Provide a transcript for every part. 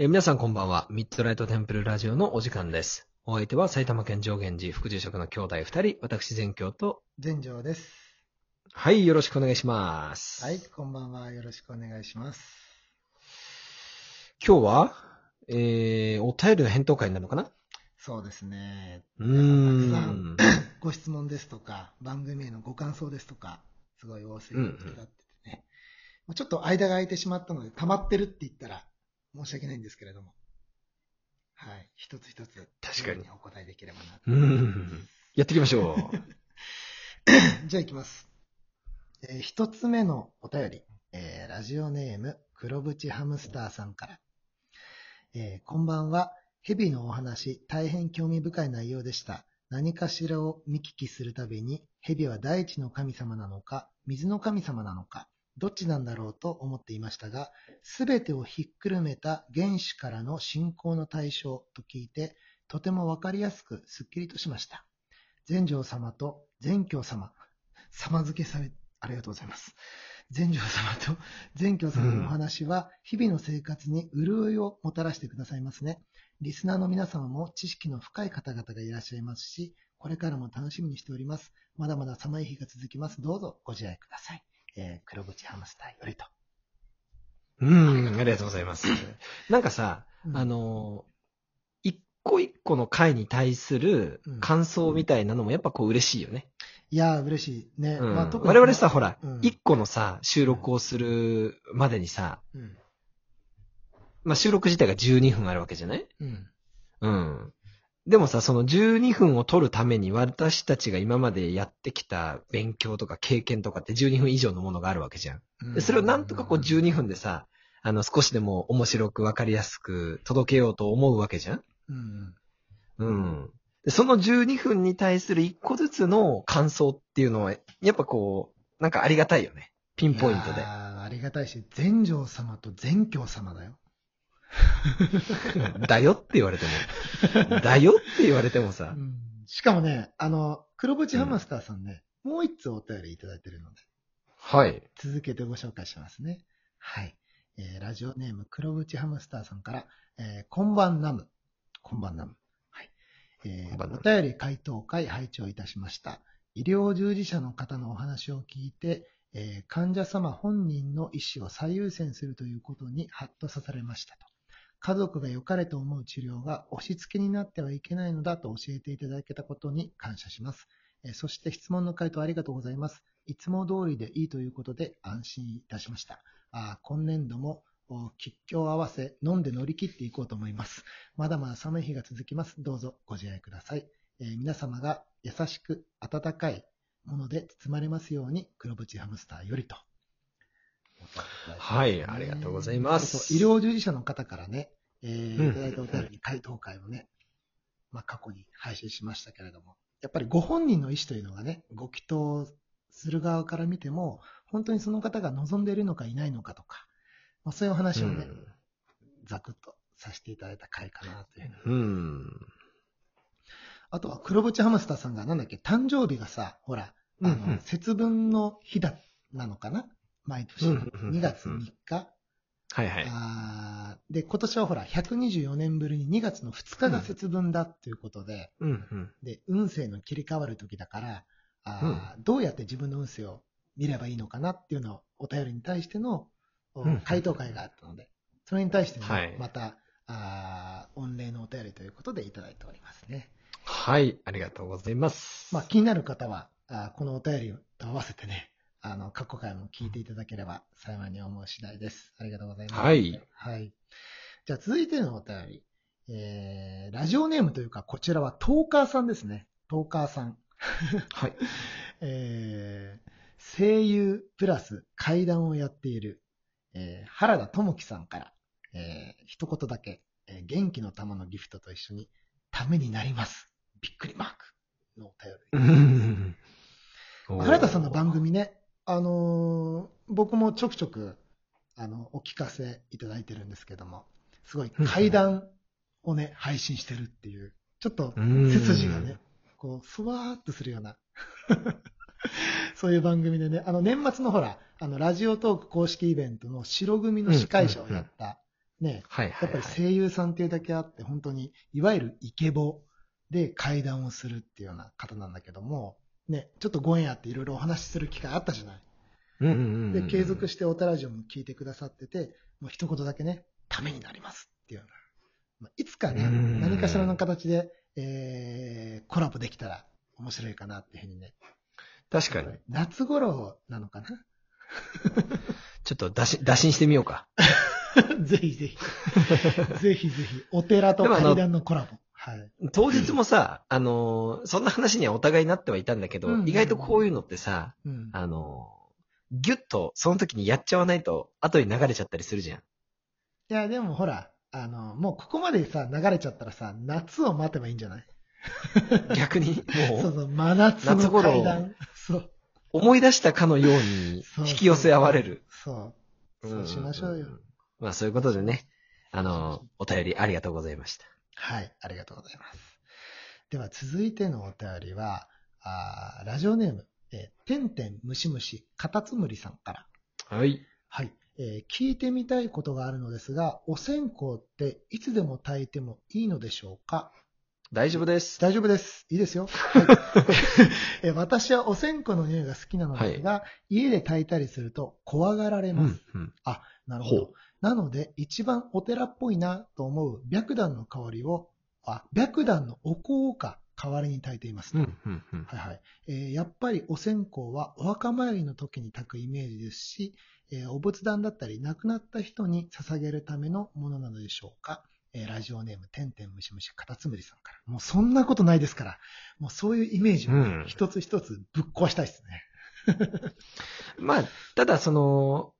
えー皆さんこんばんは。ミッドライトテンプルラジオのお時間です。お相手は埼玉県上源寺副住職の兄弟二人、私全教と、全城です。はい、よろしくお願いします。はい、こんばんは。よろしくお願いします。今日は、えー、お便りの返答会になるのかな？そうですね。うーん。ご質問ですとか、番組へのご感想ですとか、すごい多すぎてっててね。まあちょっと間が空いてしまったので、溜まってるって言ったら申し訳ないんですけれども。はい。一つ一つ、確かにお答えできればなとうーん。やっていきましょう。じゃあ行きます。えー一つ目のお便り、えーラジオネーム、黒縁ハムスターさんから。えーこんばんは。蛇のお話、大変興味深い内容でした。何かしらを見聞きするたびに、蛇は大地の神様なのか、水の神様なのか、どっちなんだろうと思っていましたが、すべてをひっくるめた原始からの信仰の対象と聞いて、とてもわかりやすくすっきりとしました。全成様と全教様、様付けされ、ありがとうございます。全成様と全教様のお話は、日々の生活に潤いをもたらしてくださいますね。リスナーの皆様も知識の深い方々がいらっしゃいますし、これからも楽しみにしております。まだまだ寒い日が続きます。どうぞご自愛ください。えー、黒縁ハムスターよりと。うーん、ありがとうございます。なんかさ、うんあのー一個一個の回に対する感想みたいなのもやっぱこう嬉しいよね。いやー、嬉しいね。うんまあ特に我々さ、ほらうん、一、個のさ、収録をするまでにさ、うん。まあ、収録自体が12分あるわけじゃない？うん。うん。でもさ、その12分を取るために私たちが今までやってきた勉強とか経験とかって12分以上のものがあるわけじゃん。でそれをなんとかこう12分でさ、あの少しでも面白くわかりやすく届けようと思うわけじゃんうん。うん。でその12分に対する1個ずつの感想っていうのは、やっぱこう、なんかありがたいよね。ピンポイントでありがたいし、全成様と全教様だよ。だよって言われても。だよって言われてもさ。しかもね、あの、黒縁ハムスターさんね、もう一つお便りいただいてるので、はい。続けてご紹介しますね。はい。えーラジオネーム黒縁ハムスターさんから、えーこんばんナム。こんばんナム。はい。えーお便り回答会拝聴いたしました。医療従事者の方のお話を聞いて、えー患者様本人の意思を最優先するということにハッとさされましたと。家族が良かれと思う治療が押し付けになってはいけないのだと教えていただけたことに感謝します。そして質問の回答ありがとうございます。いつも通りでいいということで安心いたしました。あ今年度もお吉祥を合わせ飲んで乗り切っていこうと思います。まだまだ寒い日が続きます。どうぞご自愛ください。えー皆様が優しく温かいもので包まれますように黒縁ハムスターよりと。はいありがとうございます。医療従事者の方からね、えーうん。いただいたお便りに回答会をね、まあ過去に配信しましたけれども、やっぱりご本人の意思というのがね、ご祈祷する側から見ても、本当にその方が望んでいるのかいないのかとか、まあ、そういうお話をね、ざくっとさせていただいた回かなというふうん。うん。あとは黒縁ハムスターさんがなんだっけ、誕生日がさ、ほら、あの、うんうん。節分の日だ、なのかな？毎年。うんうんうん2月3日。はいはい。で、今年はほら、124年ぶりに2月の2日が節分だっていうことで。で、運勢の切り替わる時だから、あーどうやって自分の運勢を見ればいいのかなっていうのをお便りに対しての回答会があったので、それに対してね、はいまた、あー御礼のお便りということでいただいておりますね。はい、ありがとうございます。まあ、気になる方は、あーこのお便りと合わせてね、あの、過去回も聞いていただければ幸いに思う次第です。ありがとうございます。はい。はい。じゃあ続いてのお便り。えー、ラジオネームというか、こちらはトーカーさんですね。トーカーさん。はい。えー、声優プラス怪談をやっている、えー原田智樹さんから、えー一言だけ、えー元気の玉のギフトと一緒に、ためになります。びっくりマークのお便り。うん原田さんの番組ね、あのー僕もちょくちょく、あの、お聞かせいただいてるんですけども、すごい怪談をね、配信してるっていう、ちょっとうん。背筋がね、こう、ふわーっとするような、そういう番組でね、あの、年末のほら、あの、ラジオトーク公式イベントの白組の司会者をやった、ね。やっぱり声優さんっていうだけあって、本当に、いわゆるイケボで会談をするっていうような方なんだけども、ね、ちょっとご縁あっていろいろお話しする機会あったじゃない。うんうんうんうんで、継続しておたラジオも聞いてくださってて、もう一言だけね、ためになりますっていうような。まあいつかね、うん何かしらの形で、えー、コラボできたら面白いかなっていうふうにね。確かに。夏頃なのかな？ちょっと打診、打診してみようか。ぜひぜひ。ぜひぜひ。お寺と階段のコラボ。はい。当日もさ、あのーそんな話にはお互いになってはいたんだけど、うんうんうん意外とこういうのってさ、うん。あのーギュッとその時にやっちゃわないと後に流れちゃったりするじゃん。いや、でもほら、あの、もうここまでさ、流れちゃったらさ、夏を待てばいいんじゃない？逆に、もう、そうそう、真夏の階段。そう。思い出したかのように引き寄せ合われる。そう。そうしましょうよ。んんんまあそういうことでね、あのーお便りありがとうございました。はい、ありがとうございます。では続いてのお便りは、あーラジオネーム、えー、てんてんむしむし、かたつむりさんから。はい。はい、えー聞いてみたいことがあるのですが、お線香っていつでも炊いてもいいのでしょうか？大丈夫です。大丈夫です。いいですよ。はいえー私はお線香の匂いが好きなのですが、家で炊いたりすると怖がられうます。んうん。なるほどほ。なので、一番お寺っぽいなと思う白檀の香りを、あ、白檀のお香をか代わりに炊いています。うんうんうん。はいはい。えーやっぱりお線香はお墓参りの時に炊くイメージですし、えーお仏壇だったり亡くなった人に捧げるためのものなのでしょうか。えーラジオネーム、てんてんむしむし、かたつむりさんから。もうそんなことないですから、もうそういうイメージをね、うん一つ一つぶっ壊したいですね。まあ、ただその、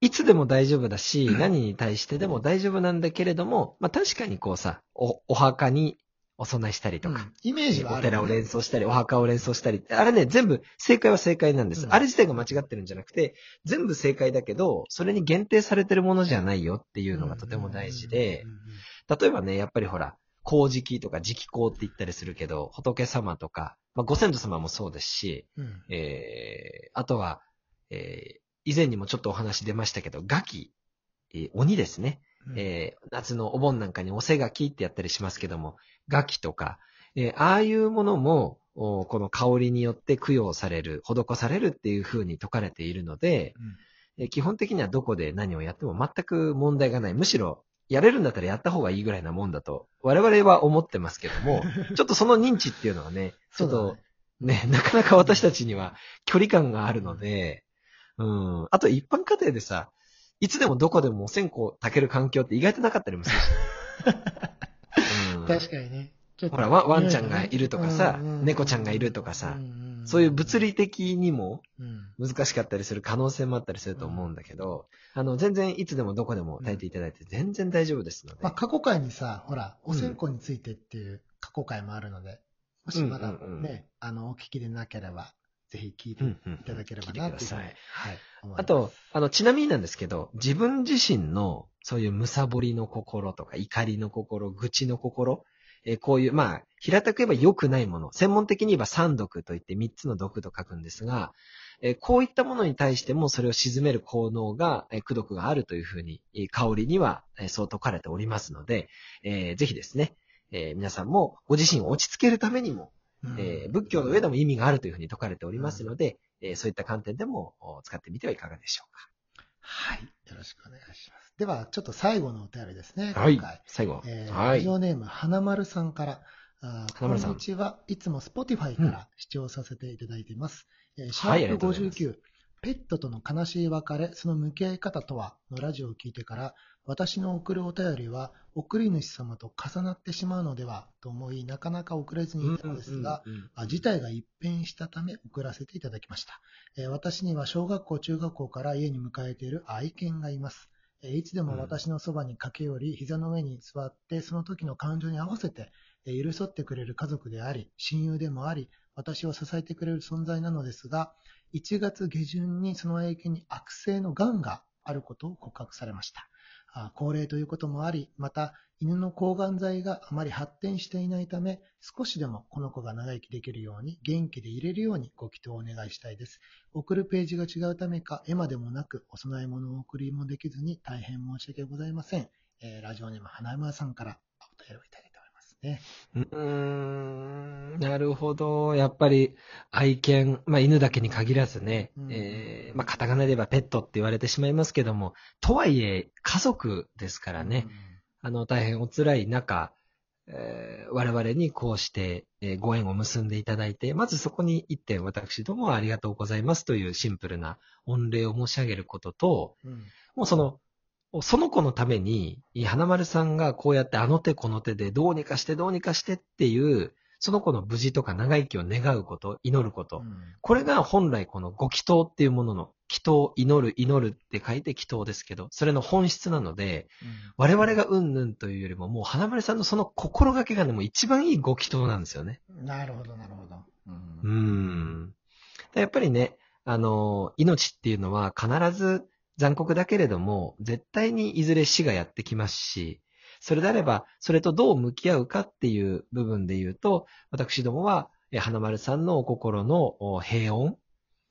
いつでも大丈夫だし、何に対してでも大丈夫なんだけれども、まあ確かにこうさ、お、お墓にお供えしたりとか、うん。イメージはある、お寺を連想したり、お墓を連想したりって、あれね、全部正解は正解なんです。うん。あれ自体が間違ってるんじゃなくて、全部正解だけど、それに限定されてるものじゃないよっていうのがとても大事で例えばね、やっぱりほら、光直とか直光って言ったりするけど、仏様とか、まあご先祖様もそうですし、うん。えー、あとは、えー、以前にもちょっとお話出ましたけど、ガキ、えー鬼ですね。うんえー夏のお盆なんかにおせがきってやったりしますけども、ガキとか、えーああいうものも、おこの香りによって供養される、施されるっていう風に説かれているので、えー基本的にはどこで何をやっても全く問題がない。むしろ、やれるんだったらやった方がいいぐらいなもんだと、我々は思ってますけども、ちょっとその認知っていうのはね、ちょっとね、ね、なかなか私たちには距離感があるので、うん。あと一般家庭でさ、いつでもどこでもお線香炊ける環境って意外となかったりもするし。うん。確かにね。ほら、ワワンちゃんがいるとかさ、うんうんうん猫ちゃんがいるとかさう、んんそういう物理的にもうん。難しかったりする可能性もあったりすると思うんだけど、あの、全然いつでもどこでも炊いていただいて全然大丈夫ですので。まあ、過去回にさ、ほら、お線香についてっていう過去回もあるので、もしまだね、うんうんうん。あの、お聞きでなければ、ぜひ聞いていただければなっていうふうにください。はい。あと、、あの、ちなみになんですけど、自分自身の、そういうむさぼりの心とか、怒りの心、愚痴の心、えーこういう、まあ、平たく言えば良くないもの、専門的に言えば三毒といって三つの毒と書くんですが、えーこういったものに対してもそれを鎮める効能が、えー、苦毒があるというふうに、えー香りには、えーそう説かれておりますので、えーぜひですね、えー皆さんもご自身を落ち着けるためにも、うんえー仏教の上でも意味があるというふうに説かれておりますので、えーそういった観点でもお使ってみてはいかがでしょうか。はい。よろしくお願いします。では、ちょっと最後のお便りですね。はい。最後。えーはい。ラジオネーム、花丸さんから、あー花丸さんこんにちは。いつも Spotify から視聴させていただいています。えーシはいャープありがとうござい59、ペットとの悲しい別れ、その向き合い方とはのラジオを聞いてから、私の送るお便りは、送り主様と重なってしまうのではと思い、なかなか送れずにいたのですが、事態が一変したため送らせていただきました。えー私には小学校、中学校から家に迎えている愛犬がいます。えーいつでも私のそばに駆け寄り、膝の上に座って、その時の感情に合わせて、えー寄り添ってくれる家族であり、親友でもあり、私を支えてくれる存在なのですが、1月下旬にその愛犬に悪性の癌があることを告白されました。あ高齢ということもあり、また犬の抗がん剤があまり発展していないため、少しでもこの子が長生きできるように、元気でいれるようにご祈祷をお願いしたいです。送るページが違うためか、絵までもなく、お供え物を送りもできずに大変申し訳ございません。えーラジオネーム花山さんからお便りをいただいておりますね。うーん、なるほど。やっぱり、愛犬、まあ犬だけに限らずね、うんえーまあカタカナで言えばペットって言われてしまいますけども、とはいえ、家族ですからね、あの、大変お辛い中、えー我々にこうして、えーご縁を結んでいただいて、まずそこに一点私どもはありがとうございますというシンプルな御礼を申し上げることと、うん。うんもうその、その子のために、花丸さんがこうやってあの手この手でどうにかしてどうにかしてっていう、その子の無事とか長生きを願うこと、祈ること。うんこれが本来このご祈祷っていうものの、祈祷、祈る、祈るって書いて祈祷ですけど、それの本質なので、我々がうんぬんというよりも、もう花丸さんのその心がけがね、もう一番いいご祈祷なんですよね。うんなるほど、なるほど。うんうーん。やっぱりね、あの、命っていうのは必ず残酷だけれども、絶対にいずれ死がやってきますし、それであれば、それとどう向き合うかっていう部分で言うと、私どもは、え花丸さんのお心のお平穏、う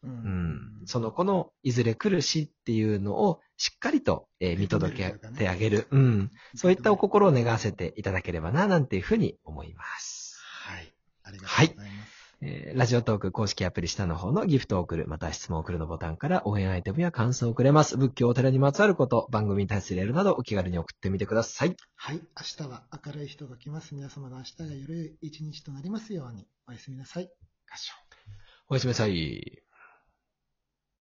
うん、その子のいずれ来る死っていうのをしっかりと、えー見届けてあげる、うん、そういったお心を願わせていただければな、なんていうふうに思います。はい。ありがとうございます。えーラジオトーク公式アプリ下の方のギフトを送る、また質問を送るのボタンから応援アイテムや感想をくれます。仏教お寺にまつわること、番組に対するエールなどお気軽に送ってみてください。はい。明日は明るい人が来ます。皆様の明日がより良い一日となりますように。おやすみなさい。合唱。おやすみなさい。